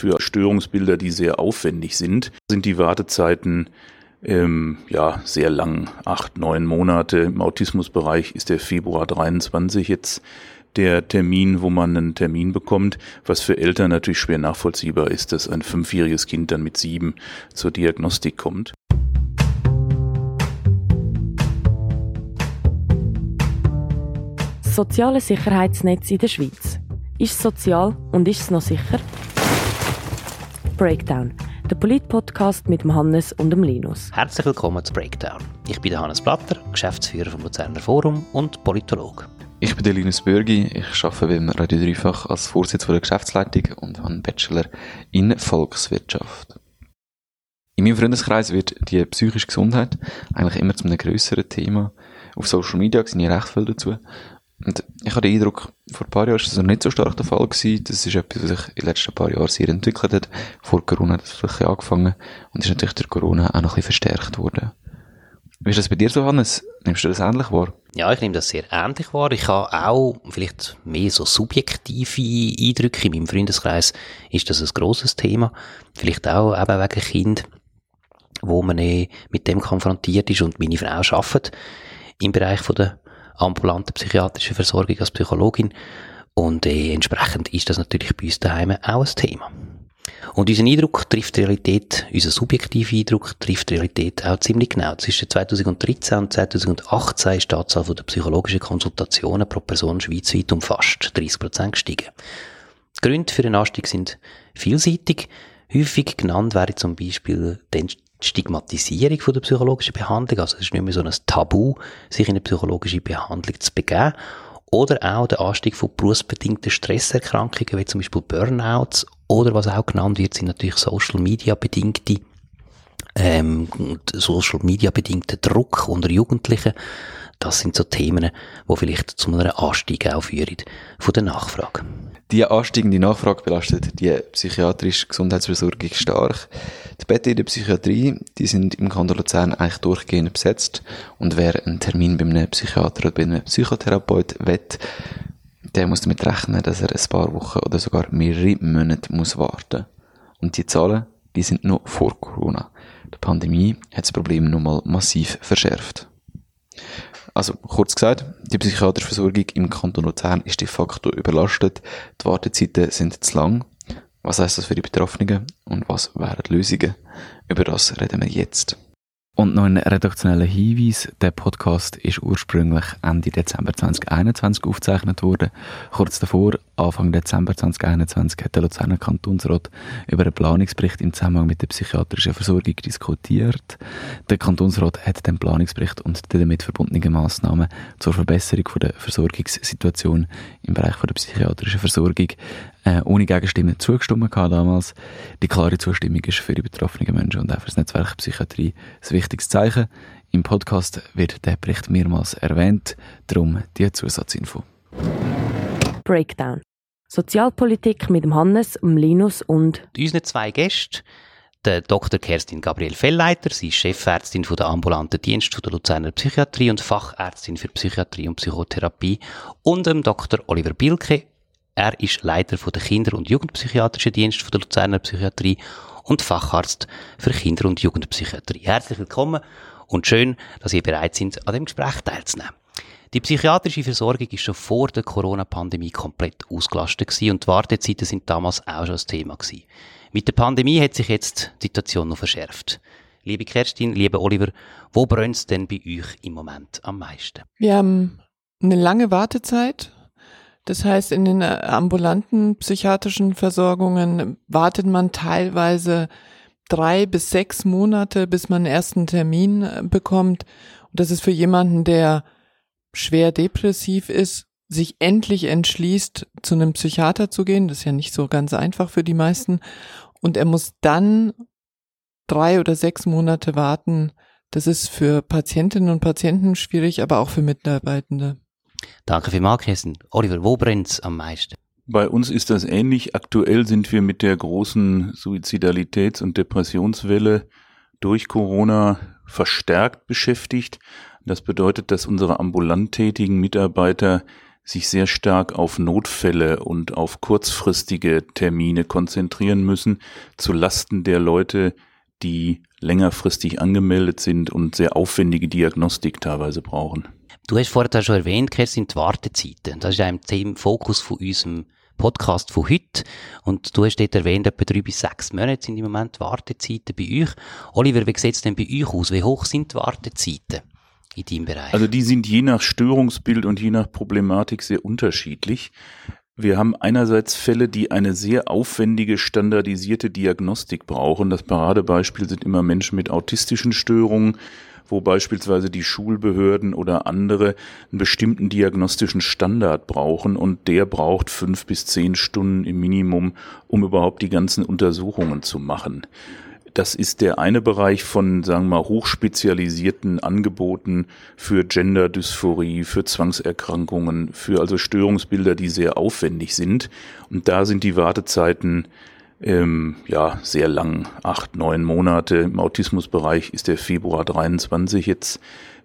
Für Störungsbilder, die sehr aufwendig sind, sind die Wartezeiten ähm, ja sehr lang, acht, neun Monate. Im Autismusbereich ist der Februar 23 jetzt der Termin, wo man einen Termin bekommt, was für Eltern natürlich schwer nachvollziehbar ist, dass ein fünfjähriges Kind dann mit sieben zur Diagnostik kommt. soziale Sicherheitsnetz in der Schweiz. Ist es sozial und ist es noch sicher? Breakdown, der Polit-Podcast mit dem Hannes und dem Linus. Herzlich willkommen zu Breakdown. Ich bin der Hannes Blatter, Geschäftsführer vom Luzerner Forum und Politologe. Ich bin der Linus Bürgi, ich arbeite beim Radio Dreifach als Vorsitzender der Geschäftsleitung und habe einen Bachelor in Volkswirtschaft. In meinem Freundeskreis wird die psychische Gesundheit eigentlich immer zu einem grösseren Thema. Auf Social Media sehe ich recht viel dazu. Und ich habe den Eindruck, vor ein paar Jahren war das noch nicht so stark der Fall gewesen. Das ist etwas, was sich in den letzten paar Jahren sehr entwickelt hat. Vor Corona hat das vielleicht angefangen und ist natürlich durch Corona auch noch ein bisschen verstärkt worden. Wie ist das bei dir so, Hannes? Nimmst du das ähnlich wahr? Ja, ich nehme das sehr ähnlich wahr. Ich habe auch vielleicht mehr so subjektive Eindrücke. In meinem Freundeskreis ist das ein grosses Thema. Vielleicht auch eben wegen Kind, wo man eh mit dem konfrontiert ist und meine Frau arbeitet im Bereich der ambulante psychiatrische Versorgung als Psychologin. Und äh, entsprechend ist das natürlich bei uns daheim auch ein Thema. Und unser Eindruck trifft die Realität, unser subjektiver Eindruck trifft die Realität auch ziemlich genau. Zwischen 2013 und 2018 ist die Anzahl der psychologischen Konsultationen pro Person schweizweit um fast 30 Prozent gestiegen. Gründe für den Anstieg sind vielseitig. Häufig genannt wäre zum Beispiel die Stigmatisierung von der psychologischen Behandlung, also es ist nicht mehr so ein Tabu, sich in eine psychologische Behandlung zu begeben. Oder auch der Anstieg von berufsbedingten Stresserkrankungen, wie zum Beispiel Burnouts. Oder was auch genannt wird, sind natürlich Social Media bedingte, ähm, Social Media bedingte Druck unter Jugendlichen. Das sind so Themen, die vielleicht zu einem Anstieg auch führen von der Nachfrage. Die ansteigende Nachfrage belastet die psychiatrische Gesundheitsversorgung stark. Die Betten in der Psychiatrie, die sind im Kanton Luzern eigentlich durchgehend besetzt. Und wer einen Termin bei einem Psychiater oder bei einem Psychotherapeut wett, der muss damit rechnen, dass er ein paar Wochen oder sogar mehrere Monate muss warten. Und die Zahlen, die sind noch vor Corona. Die Pandemie hat das Problem nochmal massiv verschärft. Also, kurz gesagt, die psychiatrische Versorgung im Kanton Luzern ist de facto überlastet. Die Wartezeiten sind zu lang. Was heißt das für die Betroffenen und was wären die Lösungen? Über das reden wir jetzt. Und noch ein redaktioneller Hinweis. Der Podcast ist ursprünglich Ende Dezember 2021 aufgezeichnet worden. Kurz davor, Anfang Dezember 2021, hat der Luzerner Kantonsrat über einen Planungsbericht im Zusammenhang mit der psychiatrischen Versorgung diskutiert. Der Kantonsrat hat den Planungsbericht und die damit verbundenen Massnahmen zur Verbesserung der Versorgungssituation im Bereich der psychiatrischen Versorgung äh, ohne Gegenstimmen zugestimmt damals. Die klare Zustimmung ist für die betroffenen Menschen und auch für das Netzwerk Psychiatrie ein wichtiges Zeichen. Im Podcast wird der Bericht mehrmals erwähnt, darum die Zusatzinfo. Breakdown. Sozialpolitik mit dem Hannes, dem Linus und unseren zwei Gästen der Dr. Kerstin Gabriel Fellleiter, sie ist Chefärztin der ambulanten Dienst der Luzerner Psychiatrie und Fachärztin für Psychiatrie und Psychotherapie und dem Dr. Oliver Bilke, er ist Leiter der Kinder- und Jugendpsychiatrischen Dienst der Luzerner Psychiatrie und Facharzt für Kinder- und Jugendpsychiatrie. Herzlich willkommen und schön, dass ihr bereit seid, an dem Gespräch teilzunehmen. Die psychiatrische Versorgung ist schon vor der Corona-Pandemie komplett ausgelastet gewesen und die Wartezeiten sind damals auch schon das Thema gewesen. Mit der Pandemie hat sich jetzt die Situation noch verschärft. Liebe Kerstin, lieber Oliver, wo brennt es denn bei euch im Moment am meisten? Wir haben eine lange Wartezeit das heißt, in den äh, ambulanten psychiatrischen Versorgungen wartet man teilweise drei bis sechs Monate, bis man einen ersten Termin äh, bekommt. Und das ist für jemanden, der schwer depressiv ist, sich endlich entschließt, zu einem Psychiater zu gehen. Das ist ja nicht so ganz einfach für die meisten. Und er muss dann drei oder sechs Monate warten. Das ist für Patientinnen und Patienten schwierig, aber auch für Mitarbeitende. Danke für Markessen. Oliver, wo brennt's am meisten? Bei uns ist das ähnlich. Aktuell sind wir mit der großen Suizidalitäts- und Depressionswelle durch Corona verstärkt beschäftigt. Das bedeutet, dass unsere ambulant tätigen Mitarbeiter sich sehr stark auf Notfälle und auf kurzfristige Termine konzentrieren müssen, zu Lasten der Leute, die längerfristig angemeldet sind und sehr aufwendige Diagnostik teilweise brauchen. Du hast vorher schon erwähnt, Kerstin, die Wartezeiten. Das ist ein Themenfokus von unserem Podcast von heute. Und du hast dort erwähnt, etwa drei bis sechs Monate sind im Moment Wartezeiten bei euch. Oliver, wie sieht es denn bei euch aus? Wie hoch sind die Wartezeiten in deinem Bereich? Also die sind je nach Störungsbild und je nach Problematik sehr unterschiedlich. Wir haben einerseits Fälle, die eine sehr aufwendige, standardisierte Diagnostik brauchen. Das Paradebeispiel sind immer Menschen mit autistischen Störungen, wo beispielsweise die Schulbehörden oder andere einen bestimmten diagnostischen Standard brauchen und der braucht fünf bis zehn Stunden im Minimum, um überhaupt die ganzen Untersuchungen zu machen. Das ist der eine Bereich von, sagen wir mal, hochspezialisierten Angeboten für Genderdysphorie, für Zwangserkrankungen, für also Störungsbilder, die sehr aufwendig sind. Und da sind die Wartezeiten ähm, ja, sehr lang, acht, neun Monate. Im Autismusbereich ist der Februar 23 jetzt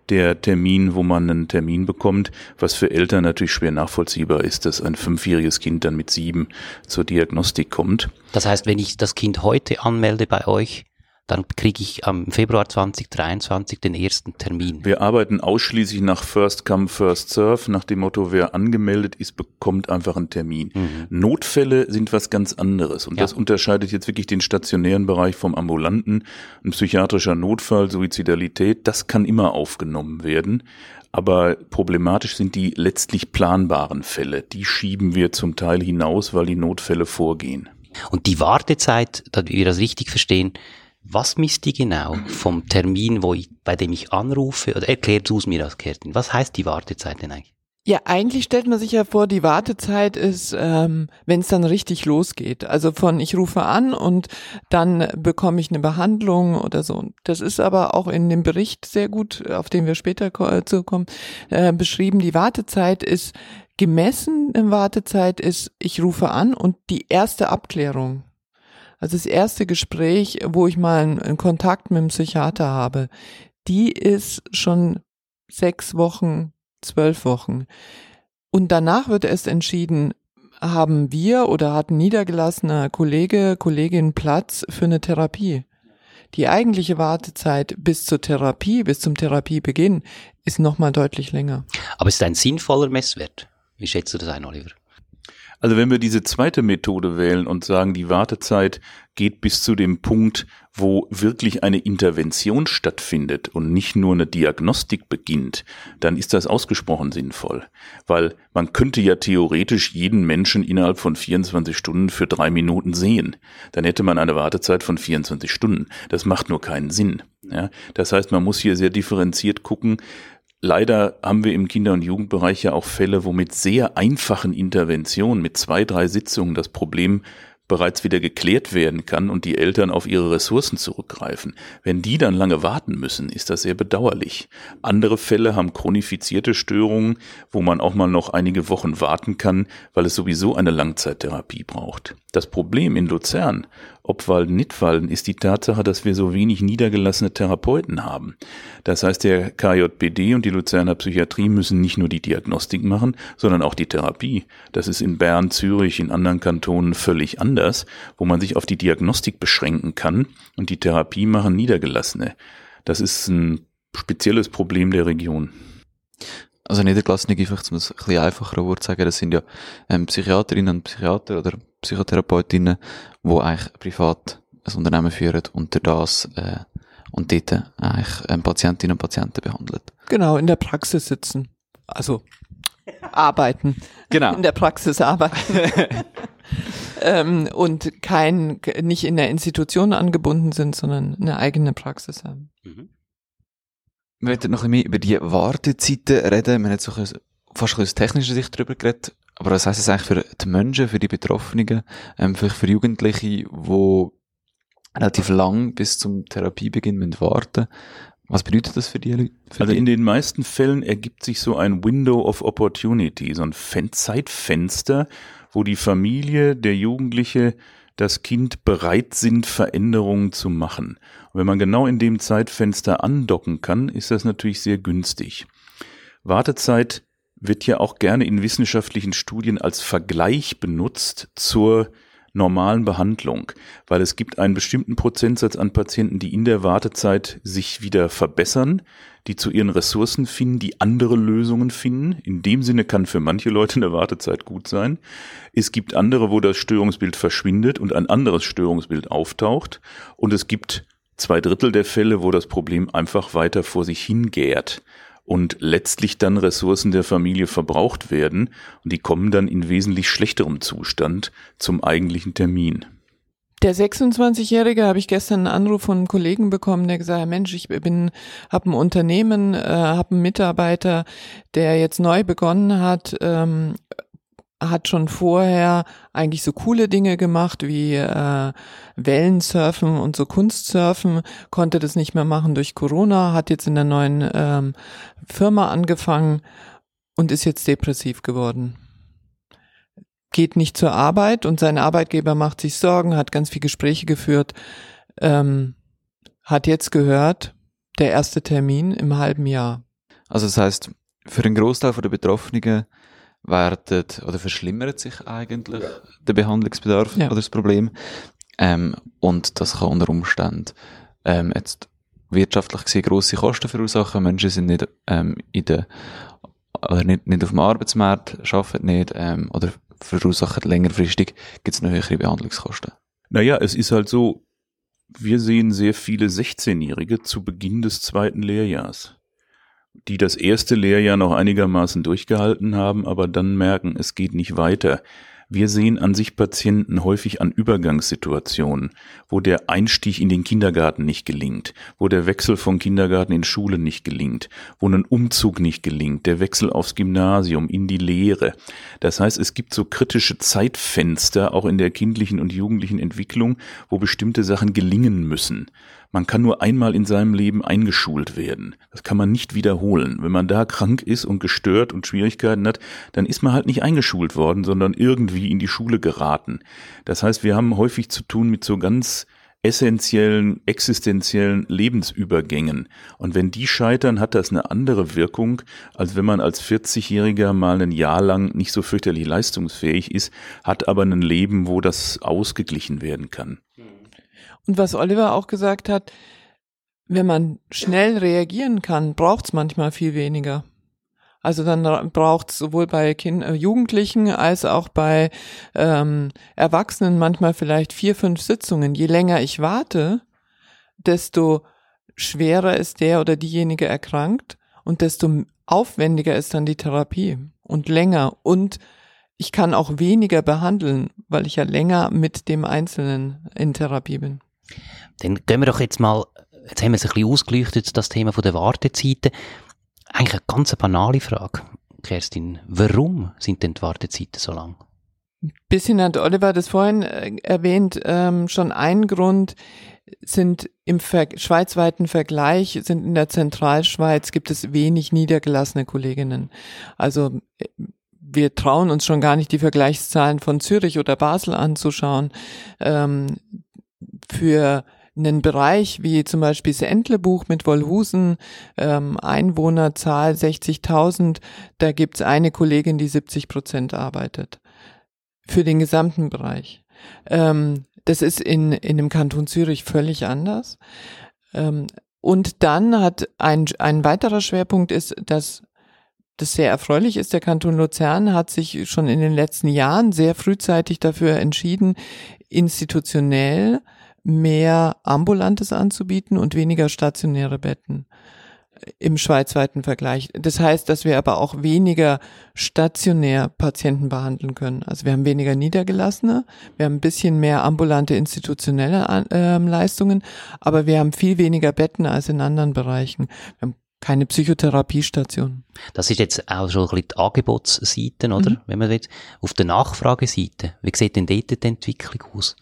der Termin, wo man einen Termin bekommt, was für Eltern natürlich schwer nachvollziehbar ist, dass ein fünfjähriges Kind dann mit sieben zur Diagnostik kommt. Das heißt, wenn ich das Kind heute anmelde bei euch, dann kriege ich am Februar 2023 den ersten Termin. Wir arbeiten ausschließlich nach First Come, First Serve, nach dem Motto, wer angemeldet ist, bekommt einfach einen Termin. Mhm. Notfälle sind was ganz anderes und ja. das unterscheidet jetzt wirklich den stationären Bereich vom ambulanten. Ein psychiatrischer Notfall, Suizidalität, das kann immer aufgenommen werden. Aber problematisch sind die letztlich planbaren Fälle. Die schieben wir zum Teil hinaus, weil die Notfälle vorgehen. Und die Wartezeit, damit wir das richtig verstehen, was misst die genau vom Termin, wo ich, bei dem ich anrufe? Oder erklärt du es mir als Kerstin. Was heißt die Wartezeit denn eigentlich? Ja, eigentlich stellt man sich ja vor, die Wartezeit ist, ähm, wenn es dann richtig losgeht. Also von ich rufe an und dann bekomme ich eine Behandlung oder so. Das ist aber auch in dem Bericht sehr gut, auf den wir später äh, zukommen, äh, beschrieben. Die Wartezeit ist gemessen in Wartezeit ist, ich rufe an und die erste Abklärung. Also das erste Gespräch, wo ich mal einen, Kontakt mit dem Psychiater habe, die ist schon sechs Wochen, zwölf Wochen. Und danach wird erst entschieden, haben wir oder hat ein niedergelassener Kollege, Kollegin Platz für eine Therapie. Die eigentliche Wartezeit bis zur Therapie, bis zum Therapiebeginn ist nochmal deutlich länger. Aber ist ein sinnvoller Messwert? Wie schätzt du das ein, Oliver? Also wenn wir diese zweite Methode wählen und sagen, die Wartezeit geht bis zu dem Punkt, wo wirklich eine Intervention stattfindet und nicht nur eine Diagnostik beginnt, dann ist das ausgesprochen sinnvoll. Weil man könnte ja theoretisch jeden Menschen innerhalb von 24 Stunden für drei Minuten sehen. Dann hätte man eine Wartezeit von 24 Stunden. Das macht nur keinen Sinn. Ja, das heißt, man muss hier sehr differenziert gucken, Leider haben wir im Kinder- und Jugendbereich ja auch Fälle, wo mit sehr einfachen Interventionen, mit zwei, drei Sitzungen das Problem bereits wieder geklärt werden kann und die Eltern auf ihre Ressourcen zurückgreifen. Wenn die dann lange warten müssen, ist das sehr bedauerlich. Andere Fälle haben chronifizierte Störungen, wo man auch mal noch einige Wochen warten kann, weil es sowieso eine Langzeittherapie braucht. Das Problem in Luzern, Obwalden, Nidwalden, ist die Tatsache, dass wir so wenig niedergelassene Therapeuten haben. Das heißt, der KJPD und die Luzerner Psychiatrie müssen nicht nur die Diagnostik machen, sondern auch die Therapie. Das ist in Bern, Zürich, in anderen Kantonen völlig anders, wo man sich auf die Diagnostik beschränken kann und die Therapie machen Niedergelassene. Das ist ein spezielles Problem der Region. Also Niedergelassene, einfach um es ein bisschen einfacher Wort zu sagen, das sind ja ähm, Psychiaterinnen und Psychiater oder Psychotherapeutinnen, die eigentlich privat ein Unternehmen führen und das äh, und dort eigentlich ähm, Patientinnen und Patienten behandelt. Genau, in der Praxis sitzen. Also arbeiten. Genau. In der Praxis arbeiten. ähm, und kein, nicht in der Institution angebunden sind, sondern eine eigene Praxis haben. Mhm. Wir möchten noch ein bisschen mehr über die Wartezeiten reden. Wir haben jetzt so ein, fast aus technischer Sicht darüber geredet. Aber was heisst das eigentlich für die Menschen, für die Betroffenen, ähm, vielleicht für Jugendliche, die relativ lang bis zum Therapiebeginn müssen warten was bedeutet das für die? Für also in den meisten Fällen ergibt sich so ein Window of Opportunity, so ein Zeitfenster, wo die Familie, der Jugendliche, das Kind bereit sind, Veränderungen zu machen. Und wenn man genau in dem Zeitfenster andocken kann, ist das natürlich sehr günstig. Wartezeit wird ja auch gerne in wissenschaftlichen Studien als Vergleich benutzt zur normalen Behandlung, weil es gibt einen bestimmten Prozentsatz an Patienten, die in der Wartezeit sich wieder verbessern, die zu ihren Ressourcen finden, die andere Lösungen finden. In dem Sinne kann für manche Leute eine Wartezeit gut sein. Es gibt andere, wo das Störungsbild verschwindet und ein anderes Störungsbild auftaucht. Und es gibt zwei Drittel der Fälle, wo das Problem einfach weiter vor sich hingärt und letztlich dann Ressourcen der Familie verbraucht werden und die kommen dann in wesentlich schlechterem Zustand zum eigentlichen Termin. Der 26-Jährige habe ich gestern einen Anruf von einem Kollegen bekommen, der gesagt hat, Mensch, ich bin, habe ein Unternehmen, äh, habe einen Mitarbeiter, der jetzt neu begonnen hat, ähm, hat schon vorher eigentlich so coole Dinge gemacht wie äh, Wellensurfen und so Kunstsurfen, konnte das nicht mehr machen durch Corona, hat jetzt in der neuen ähm, Firma angefangen und ist jetzt depressiv geworden. Geht nicht zur Arbeit und sein Arbeitgeber macht sich Sorgen, hat ganz viele Gespräche geführt, ähm, hat jetzt gehört, der erste Termin im halben Jahr. Also das heißt, für den Großteil der Betroffenen werden oder verschlimmert sich eigentlich ja. der Behandlungsbedarf ja. oder das Problem. Ähm, und das kann unter Umständen ähm, jetzt wirtschaftlich gesehen grosse Kosten verursachen. Menschen sind nicht ähm, in der oder nicht, nicht auf dem Arbeitsmarkt, arbeiten nicht ähm, oder verursachen längerfristig gibt es noch höhere Behandlungskosten. Naja, es ist halt so, wir sehen sehr viele 16-Jährige zu Beginn des zweiten Lehrjahrs die das erste Lehrjahr noch einigermaßen durchgehalten haben, aber dann merken, es geht nicht weiter. Wir sehen an sich Patienten häufig an Übergangssituationen, wo der Einstieg in den Kindergarten nicht gelingt, wo der Wechsel von Kindergarten in Schule nicht gelingt, wo ein Umzug nicht gelingt, der Wechsel aufs Gymnasium, in die Lehre. Das heißt, es gibt so kritische Zeitfenster auch in der kindlichen und jugendlichen Entwicklung, wo bestimmte Sachen gelingen müssen. Man kann nur einmal in seinem Leben eingeschult werden. Das kann man nicht wiederholen. Wenn man da krank ist und gestört und Schwierigkeiten hat, dann ist man halt nicht eingeschult worden, sondern irgendwie in die Schule geraten. Das heißt, wir haben häufig zu tun mit so ganz essentiellen, existenziellen Lebensübergängen. Und wenn die scheitern, hat das eine andere Wirkung, als wenn man als 40-Jähriger mal ein Jahr lang nicht so fürchterlich leistungsfähig ist, hat aber ein Leben, wo das ausgeglichen werden kann. Und was Oliver auch gesagt hat, wenn man schnell reagieren kann, braucht es manchmal viel weniger. Also dann braucht es sowohl bei kind äh, Jugendlichen als auch bei ähm, Erwachsenen manchmal vielleicht vier, fünf Sitzungen. Je länger ich warte, desto schwerer ist der oder diejenige erkrankt und desto aufwendiger ist dann die Therapie und länger und ich kann auch weniger behandeln, weil ich ja länger mit dem Einzelnen in Therapie bin. Dann gehen wir doch jetzt mal, jetzt haben wir es ein bisschen ausgeleuchtet, das Thema der Wartezeiten. Eigentlich eine ganz banale Frage, Kerstin. Warum sind denn die Wartezeiten so lang? Bisschen hat Oliver das vorhin äh, erwähnt, ähm, schon ein Grund sind im Ver schweizweiten Vergleich, sind in der Zentralschweiz gibt es wenig niedergelassene Kolleginnen. Also äh, wir trauen uns schon gar nicht die Vergleichszahlen von Zürich oder Basel anzuschauen. Ähm, für einen Bereich wie zum Beispiel das Entlebuch mit Wolhusen, ähm, Einwohnerzahl 60.000, da gibt's eine Kollegin, die 70 Prozent arbeitet. Für den gesamten Bereich. Ähm, das ist in, in dem Kanton Zürich völlig anders. Ähm, und dann hat ein, ein weiterer Schwerpunkt ist, dass das sehr erfreulich ist. Der Kanton Luzern hat sich schon in den letzten Jahren sehr frühzeitig dafür entschieden, institutionell mehr Ambulantes anzubieten und weniger stationäre Betten im schweizweiten Vergleich. Das heißt, dass wir aber auch weniger stationär Patienten behandeln können. Also wir haben weniger Niedergelassene, wir haben ein bisschen mehr ambulante institutionelle äh, Leistungen, aber wir haben viel weniger Betten als in anderen Bereichen. Wir haben keine Psychotherapiestation. Das ist jetzt auch schon ein bisschen die Angebotsseite, oder? Mhm. Wenn man jetzt auf der Nachfrageseite, wie sieht denn dort die Entwicklung aus?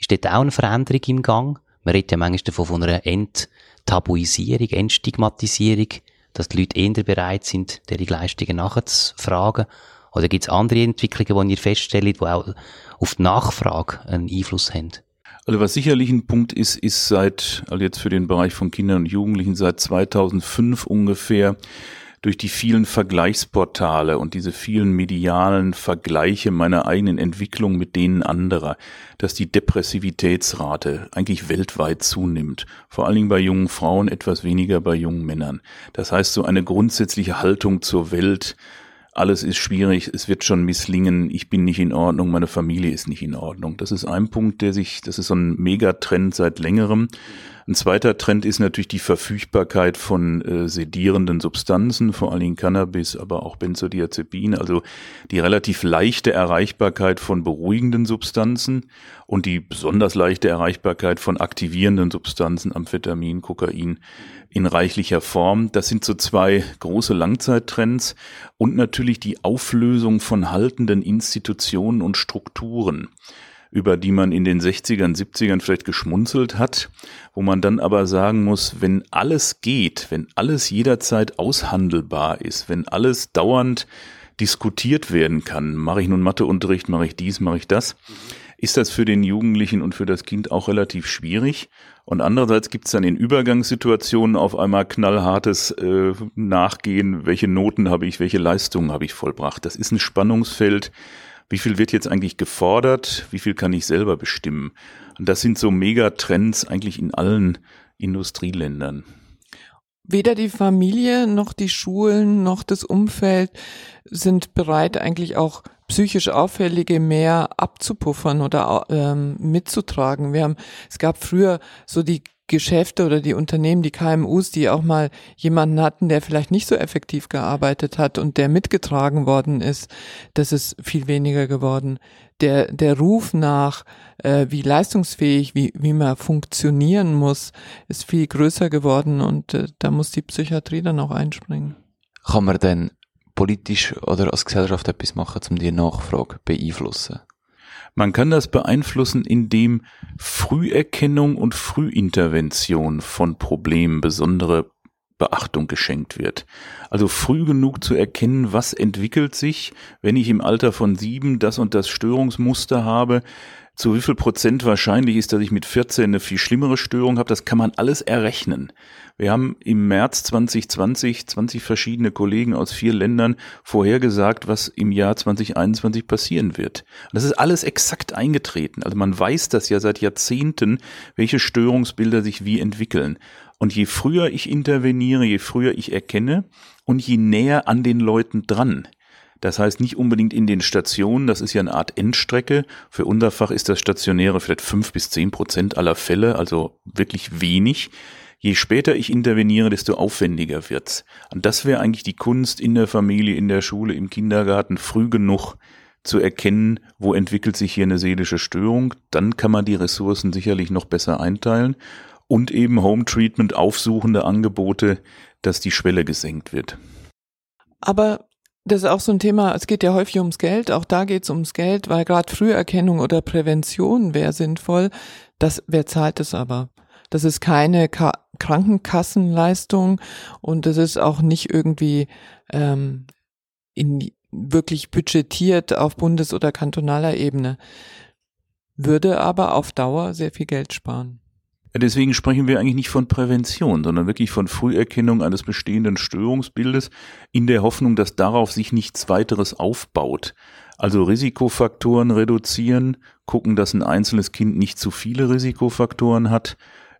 Ist dort auch eine Veränderung im Gang? Man redet ja manchmal davon von einer Enttabuisierung, Entstigmatisierung, dass die Leute eher bereit sind, deren Leistungen nachzufragen. Oder gibt es andere Entwicklungen, die ihr feststellt, die auch auf die Nachfrage einen Einfluss haben? Also was sicherlich ein Punkt ist, ist seit, also jetzt für den Bereich von Kindern und Jugendlichen seit 2005 ungefähr, durch die vielen Vergleichsportale und diese vielen medialen Vergleiche meiner eigenen Entwicklung mit denen anderer, dass die Depressivitätsrate eigentlich weltweit zunimmt. Vor allen Dingen bei jungen Frauen, etwas weniger bei jungen Männern. Das heißt, so eine grundsätzliche Haltung zur Welt, alles ist schwierig, es wird schon misslingen, ich bin nicht in Ordnung, meine Familie ist nicht in Ordnung. Das ist ein Punkt, der sich, das ist so ein Megatrend seit längerem. Ein zweiter Trend ist natürlich die Verfügbarkeit von äh, sedierenden Substanzen, vor allen Dingen Cannabis, aber auch Benzodiazepin, also die relativ leichte Erreichbarkeit von beruhigenden Substanzen und die besonders leichte Erreichbarkeit von aktivierenden Substanzen, Amphetamin, Kokain in reichlicher Form. Das sind so zwei große Langzeittrends und natürlich die Auflösung von haltenden Institutionen und Strukturen über die man in den 60ern, 70ern vielleicht geschmunzelt hat, wo man dann aber sagen muss, wenn alles geht, wenn alles jederzeit aushandelbar ist, wenn alles dauernd diskutiert werden kann, mache ich nun Matheunterricht, mache ich dies, mache ich das, ist das für den Jugendlichen und für das Kind auch relativ schwierig. Und andererseits gibt es dann in Übergangssituationen auf einmal knallhartes äh, Nachgehen, welche Noten habe ich, welche Leistungen habe ich vollbracht. Das ist ein Spannungsfeld, wie viel wird jetzt eigentlich gefordert, wie viel kann ich selber bestimmen. Und das sind so Megatrends eigentlich in allen Industrieländern. Weder die Familie noch die Schulen noch das Umfeld sind bereit, eigentlich auch psychisch Auffällige mehr abzupuffern oder ähm, mitzutragen. Wir haben, es gab früher so die Geschäfte oder die Unternehmen, die KMUs, die auch mal jemanden hatten, der vielleicht nicht so effektiv gearbeitet hat und der mitgetragen worden ist, das ist viel weniger geworden. Der, der Ruf nach, äh, wie leistungsfähig, wie, wie man funktionieren muss, ist viel größer geworden und äh, da muss die Psychiatrie dann auch einspringen. Kann man denn politisch oder als Gesellschaft etwas machen, um die Nachfrage beeinflussen? Man kann das beeinflussen, indem Früherkennung und Frühintervention von Problemen besondere Beachtung geschenkt wird. Also früh genug zu erkennen, was entwickelt sich, wenn ich im Alter von sieben das und das Störungsmuster habe, zu wie viel Prozent wahrscheinlich ist, dass ich mit 14 eine viel schlimmere Störung habe, das kann man alles errechnen. Wir haben im März 2020 20 verschiedene Kollegen aus vier Ländern vorhergesagt, was im Jahr 2021 passieren wird. das ist alles exakt eingetreten. Also man weiß das ja seit Jahrzehnten, welche Störungsbilder sich wie entwickeln. Und je früher ich interveniere, je früher ich erkenne und je näher an den Leuten dran, das heißt nicht unbedingt in den Stationen, das ist ja eine Art Endstrecke. Für unser Fach ist das Stationäre vielleicht fünf bis zehn Prozent aller Fälle, also wirklich wenig. Je später ich interveniere, desto aufwendiger wird's. Und das wäre eigentlich die Kunst in der Familie, in der Schule, im Kindergarten, früh genug zu erkennen, wo entwickelt sich hier eine seelische Störung. Dann kann man die Ressourcen sicherlich noch besser einteilen und eben Home Treatment aufsuchende Angebote, dass die Schwelle gesenkt wird. Aber das ist auch so ein Thema, es geht ja häufig ums Geld, auch da geht es ums Geld, weil gerade Früherkennung oder Prävention wäre sinnvoll. Das, wer zahlt es aber? Das ist keine Ka Krankenkassenleistung und das ist auch nicht irgendwie ähm, in, wirklich budgetiert auf Bundes- oder kantonaler Ebene. Würde aber auf Dauer sehr viel Geld sparen. Deswegen sprechen wir eigentlich nicht von Prävention, sondern wirklich von Früherkennung eines bestehenden Störungsbildes in der Hoffnung, dass darauf sich nichts weiteres aufbaut. Also Risikofaktoren reduzieren, gucken, dass ein einzelnes Kind nicht zu viele Risikofaktoren hat,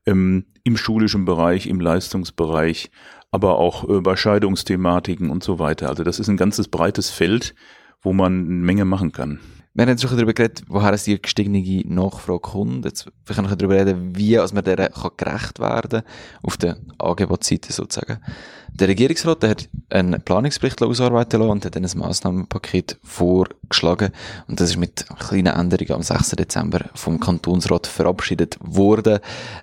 ähm, im schulischen Bereich, im Leistungsbereich, aber auch äh, bei Scheidungsthematiken und so weiter. Also das ist ein ganzes breites Feld, wo man eine Menge machen kann. Wir haben jetzt schon darüber geredet, woher es die gestiegene Nachfrage kommt. Jetzt wir können darüber reden, wie als man der gerecht werden kann, auf der Angebotsseite sozusagen. Der Regierungsrat der hat einen Planungsbericht ausarbeiten lassen und hat dann ein Massnahmenpaket vorgeschlagen. Und das ist mit kleinen Änderungen am 6. Dezember vom Kantonsrat verabschiedet worden,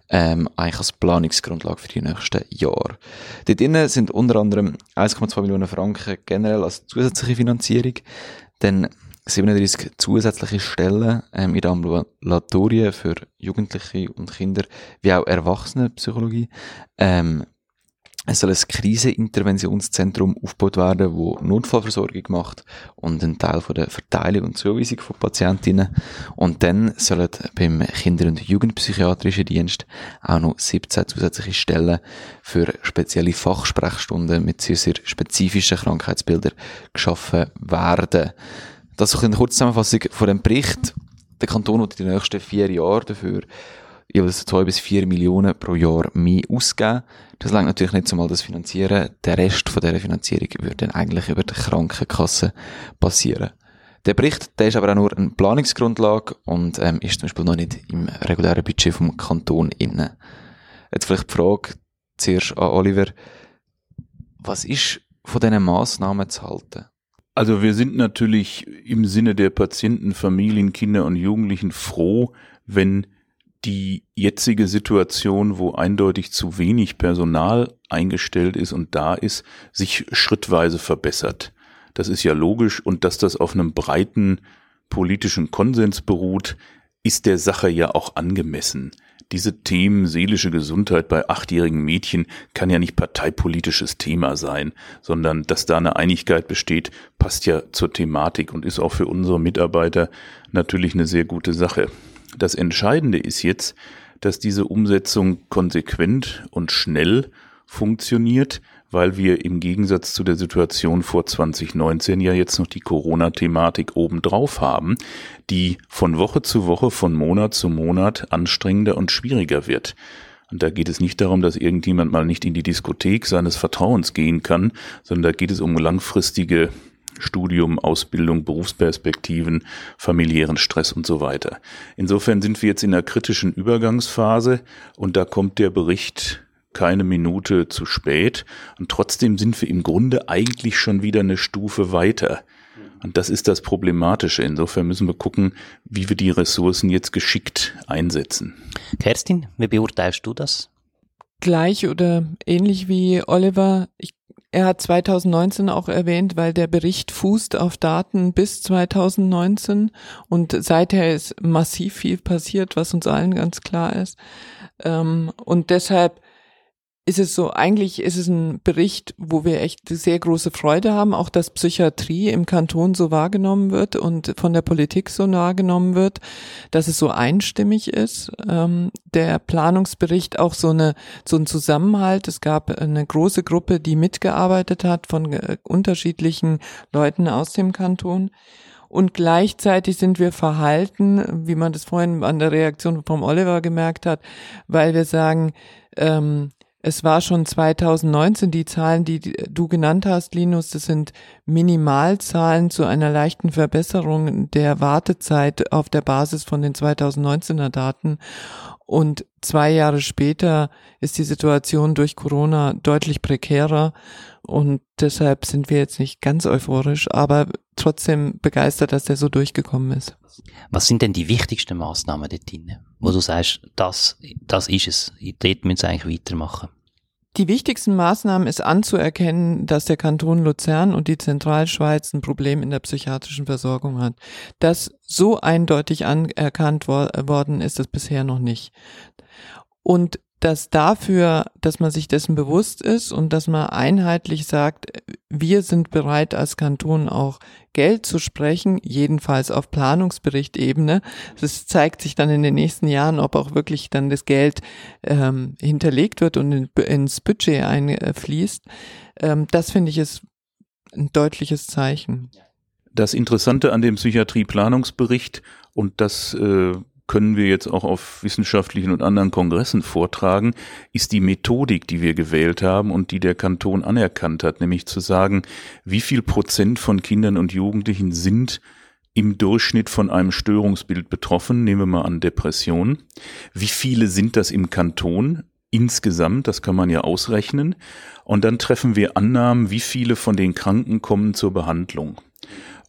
ähm, eigentlich als Planungsgrundlage für die nächsten Jahre. Dort drinnen sind unter anderem 1,2 Millionen Franken generell als zusätzliche Finanzierung. Dann 37 zusätzliche Stellen ähm, in Ambulatorien für Jugendliche und Kinder, wie auch Erwachsenenpsychologie. Ähm, Es soll ein Kriseninterventionszentrum aufgebaut werden, wo Notfallversorgung macht und einen Teil von der Verteilung und Zuweisung von Patientinnen. Und dann sollen beim Kinder- und Jugendpsychiatrischen Dienst auch noch 17 zusätzliche Stellen für spezielle Fachsprechstunden mit sehr spezifischen Krankheitsbildern geschaffen werden. Das ist eine Kurzzusammenfassung von dem Bericht. Der Kanton wird in den nächsten vier Jahren dafür jeweils zwei bis vier Millionen pro Jahr mehr ausgeben. Das langt natürlich nicht zumal das Finanzieren. Der Rest von dieser Finanzierung würde dann eigentlich über die Krankenkasse passieren. Der Bericht, der ist aber auch nur eine Planungsgrundlage und ähm, ist zum Beispiel noch nicht im regulären Budget vom Kanton inne. Jetzt vielleicht die Frage zuerst an Oliver. Was ist von diesen Massnahmen zu halten? Also wir sind natürlich im Sinne der Patienten, Familien, Kinder und Jugendlichen froh, wenn die jetzige Situation, wo eindeutig zu wenig Personal eingestellt ist und da ist, sich schrittweise verbessert. Das ist ja logisch und dass das auf einem breiten politischen Konsens beruht, ist der Sache ja auch angemessen. Diese Themen seelische Gesundheit bei achtjährigen Mädchen kann ja nicht parteipolitisches Thema sein, sondern dass da eine Einigkeit besteht, passt ja zur Thematik und ist auch für unsere Mitarbeiter natürlich eine sehr gute Sache. Das Entscheidende ist jetzt, dass diese Umsetzung konsequent und schnell funktioniert, weil wir im Gegensatz zu der Situation vor 2019 ja jetzt noch die Corona-Thematik obendrauf haben, die von Woche zu Woche, von Monat zu Monat anstrengender und schwieriger wird. Und da geht es nicht darum, dass irgendjemand mal nicht in die Diskothek seines Vertrauens gehen kann, sondern da geht es um langfristige Studium, Ausbildung, Berufsperspektiven, familiären Stress und so weiter. Insofern sind wir jetzt in einer kritischen Übergangsphase und da kommt der Bericht keine Minute zu spät und trotzdem sind wir im Grunde eigentlich schon wieder eine Stufe weiter. Und das ist das Problematische. Insofern müssen wir gucken, wie wir die Ressourcen jetzt geschickt einsetzen. Kerstin, wie beurteilst du das? Gleich oder ähnlich wie Oliver. Ich er hat 2019 auch erwähnt, weil der Bericht fußt auf Daten bis 2019 und seither ist massiv viel passiert, was uns allen ganz klar ist. Ähm, und deshalb ist es so, eigentlich ist es ein Bericht, wo wir echt sehr große Freude haben, auch dass Psychiatrie im Kanton so wahrgenommen wird und von der Politik so wahrgenommen wird, dass es so einstimmig ist. Ähm, der Planungsbericht auch so eine, so ein Zusammenhalt. Es gab eine große Gruppe, die mitgearbeitet hat von äh, unterschiedlichen Leuten aus dem Kanton. Und gleichzeitig sind wir verhalten, wie man das vorhin an der Reaktion vom Oliver gemerkt hat, weil wir sagen, ähm, es war schon 2019 die Zahlen, die du genannt hast, Linus, das sind Minimalzahlen zu einer leichten Verbesserung der Wartezeit auf der Basis von den 2019er Daten. Und zwei Jahre später ist die Situation durch Corona deutlich prekärer. Und deshalb sind wir jetzt nicht ganz euphorisch, aber trotzdem begeistert, dass der so durchgekommen ist. Was sind denn die wichtigsten Maßnahmen dort drin, wo du sagst, das, das ist es, dort müssen wir eigentlich weitermachen? Die wichtigsten Maßnahmen ist anzuerkennen, dass der Kanton Luzern und die Zentralschweiz ein Problem in der psychiatrischen Versorgung hat. Das so eindeutig anerkannt wor worden ist es bisher noch nicht. Und dass dafür, dass man sich dessen bewusst ist und dass man einheitlich sagt, wir sind bereit als Kanton auch Geld zu sprechen, jedenfalls auf Planungsberichtebene. Das zeigt sich dann in den nächsten Jahren, ob auch wirklich dann das Geld ähm, hinterlegt wird und in, ins Budget einfließt. Ähm, das finde ich ist ein deutliches Zeichen. Das Interessante an dem Psychiatrieplanungsbericht und das äh, können wir jetzt auch auf wissenschaftlichen und anderen Kongressen vortragen, ist die Methodik, die wir gewählt haben und die der Kanton anerkannt hat, nämlich zu sagen, wie viel Prozent von Kindern und Jugendlichen sind im Durchschnitt von einem Störungsbild betroffen, nehmen wir mal an Depression. Wie viele sind das im Kanton? Insgesamt, das kann man ja ausrechnen. Und dann treffen wir Annahmen, wie viele von den Kranken kommen zur Behandlung.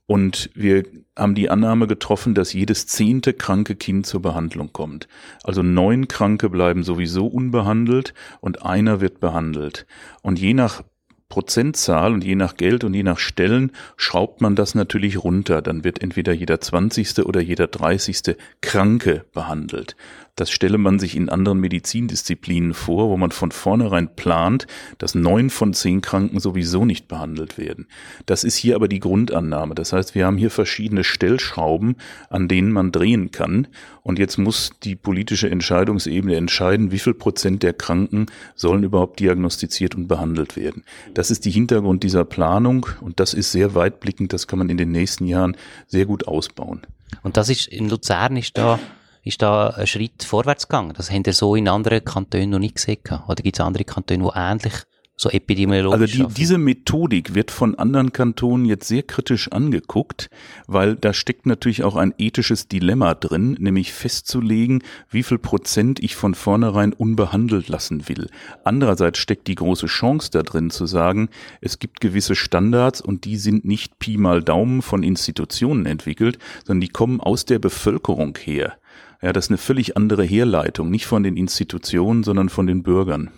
Und wir haben die Annahme getroffen, dass jedes zehnte kranke Kind zur Behandlung kommt. Also neun Kranke bleiben sowieso unbehandelt und einer wird behandelt. Und je nach Prozentzahl und je nach Geld und je nach Stellen schraubt man das natürlich runter. Dann wird entweder jeder 20. oder jeder 30. Kranke behandelt. Das stelle man sich in anderen Medizindisziplinen vor, wo man von vornherein plant, dass neun von zehn Kranken sowieso nicht behandelt werden. Das ist hier aber die Grundannahme. Das heißt, wir haben hier verschiedene Stellschrauben, an denen man drehen kann. Und jetzt muss die politische Entscheidungsebene entscheiden, wie viel Prozent der Kranken sollen überhaupt diagnostiziert und behandelt werden. Das ist die Hintergrund dieser Planung und das ist sehr weitblickend. Das kann man in den nächsten Jahren sehr gut ausbauen. Und das ist, in Luzern ist da ist da ein Schritt vorwärts gegangen. Das haben wir so in anderen Kantonen noch nicht gesehen. Oder gibt es andere Kantone, die ähnlich so epidemiologisch Also die, diese Methodik wird von anderen Kantonen jetzt sehr kritisch angeguckt, weil da steckt natürlich auch ein ethisches Dilemma drin, nämlich festzulegen, wie viel Prozent ich von vornherein unbehandelt lassen will. Andererseits steckt die große Chance da drin zu sagen, es gibt gewisse Standards und die sind nicht Pi mal Daumen von Institutionen entwickelt, sondern die kommen aus der Bevölkerung her. Ja, das ist eine völlig andere Herleitung, nicht von den Institutionen, sondern von den Bürgern.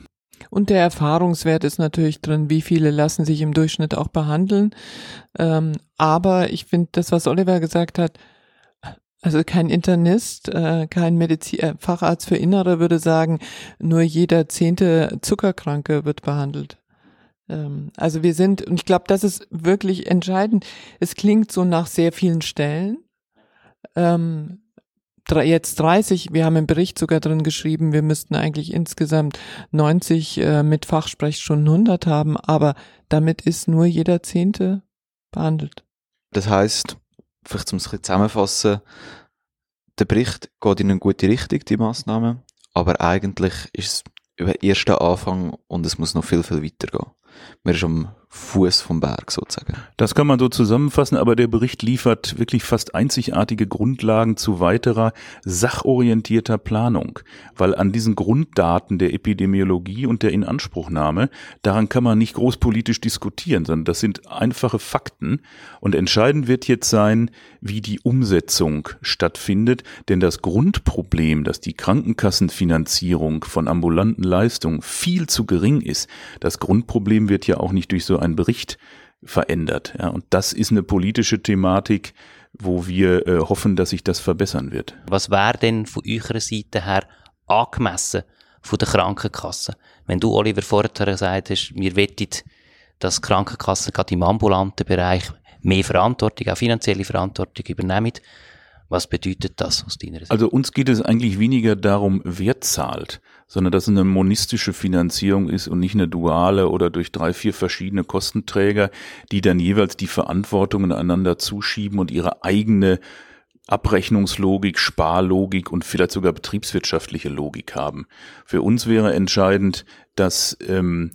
Und der Erfahrungswert ist natürlich drin, wie viele lassen sich im Durchschnitt auch behandeln. Ähm, aber ich finde, das, was Oliver gesagt hat, also kein Internist, äh, kein Medizin, äh, Facharzt für Innere würde sagen, nur jeder zehnte Zuckerkranke wird behandelt. Ähm, also wir sind, und ich glaube, das ist wirklich entscheidend. Es klingt so nach sehr vielen Stellen. Ähm, jetzt 30, wir haben im Bericht sogar drin geschrieben, wir müssten eigentlich insgesamt 90 äh, mit Fachsprechstunden 100 haben, aber damit ist nur jeder Zehnte behandelt. Das heißt, vielleicht zum zusammenfassen, der Bericht geht in eine gute Richtung, die Maßnahmen, aber eigentlich ist es über ersten Anfang und es muss noch viel, viel weitergehen. Man ist am Fuß vom Berg sozusagen. Das kann man so zusammenfassen, aber der Bericht liefert wirklich fast einzigartige Grundlagen zu weiterer sachorientierter Planung, weil an diesen Grunddaten der Epidemiologie und der Inanspruchnahme, daran kann man nicht großpolitisch diskutieren, sondern das sind einfache Fakten. Und entscheidend wird jetzt sein, wie die Umsetzung stattfindet, denn das Grundproblem, dass die Krankenkassenfinanzierung von ambulanten Leistungen viel zu gering ist, das Grundproblem wird ja auch nicht durch so einen Bericht verändert. Ja, und das ist eine politische Thematik, wo wir äh, hoffen, dass sich das verbessern wird. Was wäre denn von eurer Seite her angemessen von der Krankenkasse? Wenn du, Oliver, vorher gesagt hast, wir wetten, dass Krankenkassen gerade im ambulanten Bereich mehr Verantwortung, auch finanzielle Verantwortung übernehmen. Was bedeutet das aus deiner Sicht? Also uns geht es eigentlich weniger darum, wer zahlt, sondern dass es eine monistische Finanzierung ist und nicht eine duale oder durch drei, vier verschiedene Kostenträger, die dann jeweils die Verantwortungen einander zuschieben und ihre eigene Abrechnungslogik, Sparlogik und vielleicht sogar betriebswirtschaftliche Logik haben. Für uns wäre entscheidend, dass ähm,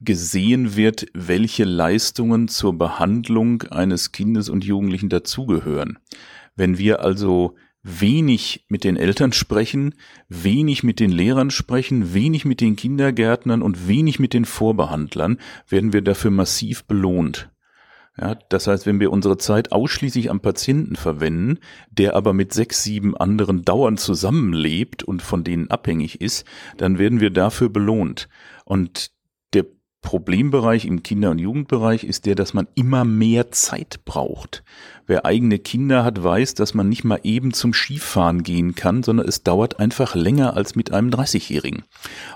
gesehen wird, welche Leistungen zur Behandlung eines Kindes und Jugendlichen dazugehören. Wenn wir also wenig mit den Eltern sprechen, wenig mit den Lehrern sprechen, wenig mit den Kindergärtnern und wenig mit den Vorbehandlern, werden wir dafür massiv belohnt. Ja, das heißt, wenn wir unsere Zeit ausschließlich am Patienten verwenden, der aber mit sechs, sieben anderen dauernd zusammenlebt und von denen abhängig ist, dann werden wir dafür belohnt. Und Problembereich im Kinder- und Jugendbereich ist der, dass man immer mehr Zeit braucht. Wer eigene Kinder hat, weiß, dass man nicht mal eben zum Skifahren gehen kann, sondern es dauert einfach länger als mit einem 30-Jährigen.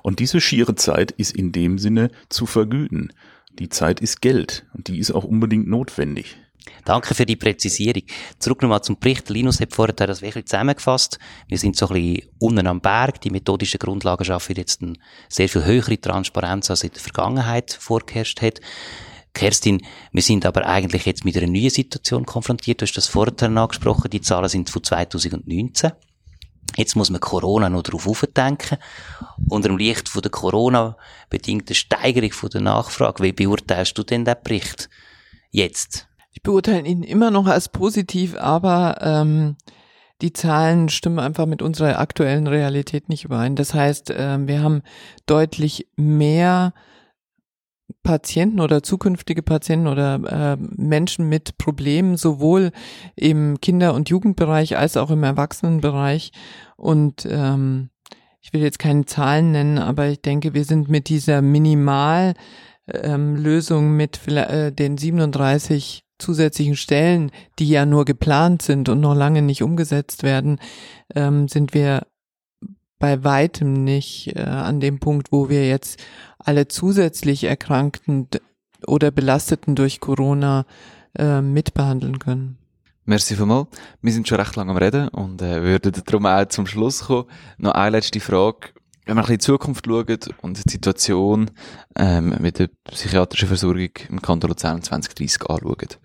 Und diese schiere Zeit ist in dem Sinne zu vergüten. Die Zeit ist Geld und die ist auch unbedingt notwendig. Danke für die Präzisierung. Zurück nochmal zum Bericht. Linus hat vorher das wirklich zusammengefasst. Wir sind so ein bisschen unten am Berg. Die methodischen Grundlagen schaffen jetzt eine sehr viel höhere Transparenz, als in der Vergangenheit vorgeherrscht hat. Kerstin, wir sind aber eigentlich jetzt mit einer neuen Situation konfrontiert. Du hast das vorher angesprochen. Die Zahlen sind von 2019. Jetzt muss man Corona noch darauf aufdenken. Unter dem Licht von der Corona-bedingten Steigerung von der Nachfrage, wie beurteilst du denn den Bericht jetzt? Ich beurteile ihn immer noch als positiv, aber ähm, die Zahlen stimmen einfach mit unserer aktuellen Realität nicht überein. Das heißt, äh, wir haben deutlich mehr Patienten oder zukünftige Patienten oder äh, Menschen mit Problemen, sowohl im Kinder- und Jugendbereich als auch im Erwachsenenbereich. Und ähm, ich will jetzt keine Zahlen nennen, aber ich denke, wir sind mit dieser Minimal ähm, mit äh, den 37 zusätzlichen Stellen, die ja nur geplant sind und noch lange nicht umgesetzt werden, ähm, sind wir bei weitem nicht äh, an dem Punkt, wo wir jetzt alle zusätzlich Erkrankten oder Belasteten durch Corona äh, mitbehandeln können. Merci vielmals. Wir sind schon recht lange am Reden und äh, würden darum auch zum Schluss kommen. Noch eine letzte Frage. Wenn man ein bisschen in die Zukunft schaut und die Situation ähm, mit der psychiatrischen Versorgung im Kanton Luzern 2030 anschaut,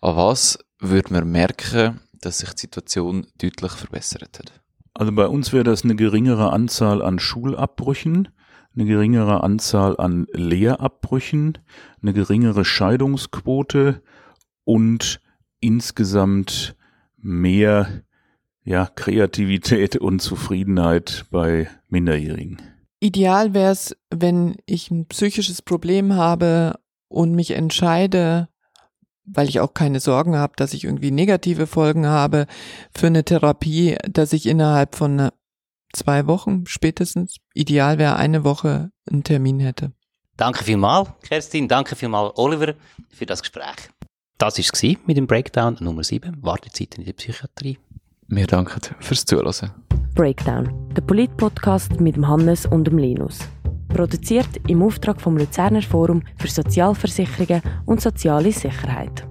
an was würde man merken, dass sich die Situation deutlich verbessert hat? Also bei uns wäre das eine geringere Anzahl an Schulabbrüchen, eine geringere Anzahl an Lehrabbrüchen, eine geringere Scheidungsquote und insgesamt mehr ja, Kreativität und Zufriedenheit bei Minderjährigen. Ideal wäre es, wenn ich ein psychisches Problem habe und mich entscheide, weil ich auch keine Sorgen habe, dass ich irgendwie negative Folgen habe für eine Therapie, dass ich innerhalb von zwei Wochen spätestens, ideal wäre eine Woche, einen Termin hätte. Danke vielmals, Kerstin. Danke vielmals, Oliver, für das Gespräch. Das war es mit dem Breakdown Nummer 7, Wartezeiten in der Psychiatrie. Wir danken fürs Zuhören. Breakdown, der Polit-Podcast mit dem Hannes und dem Linus. Produziert im Auftrag vom Luzerner Forum für Sozialversicherungen und soziale Sicherheit.